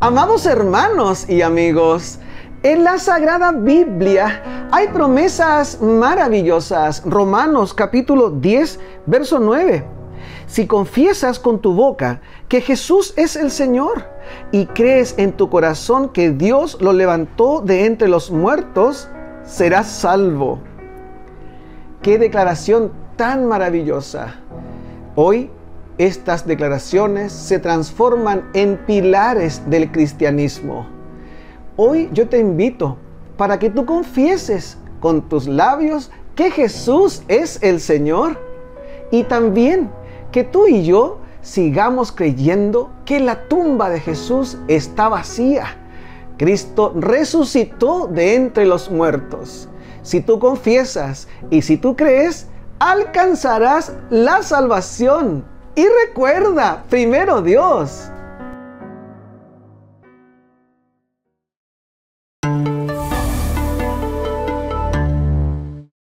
Amados hermanos y amigos, en la Sagrada Biblia hay promesas maravillosas. Romanos capítulo 10, verso 9. Si confiesas con tu boca que Jesús es el Señor y crees en tu corazón que Dios lo levantó de entre los muertos, serás salvo. Qué declaración tan maravillosa. Hoy estas declaraciones se transforman en pilares del cristianismo. Hoy yo te invito para que tú confieses con tus labios que Jesús es el Señor y también que tú y yo sigamos creyendo que la tumba de Jesús está vacía. Cristo resucitó de entre los muertos. Si tú confiesas y si tú crees, alcanzarás la salvación y recuerda, primero Dios.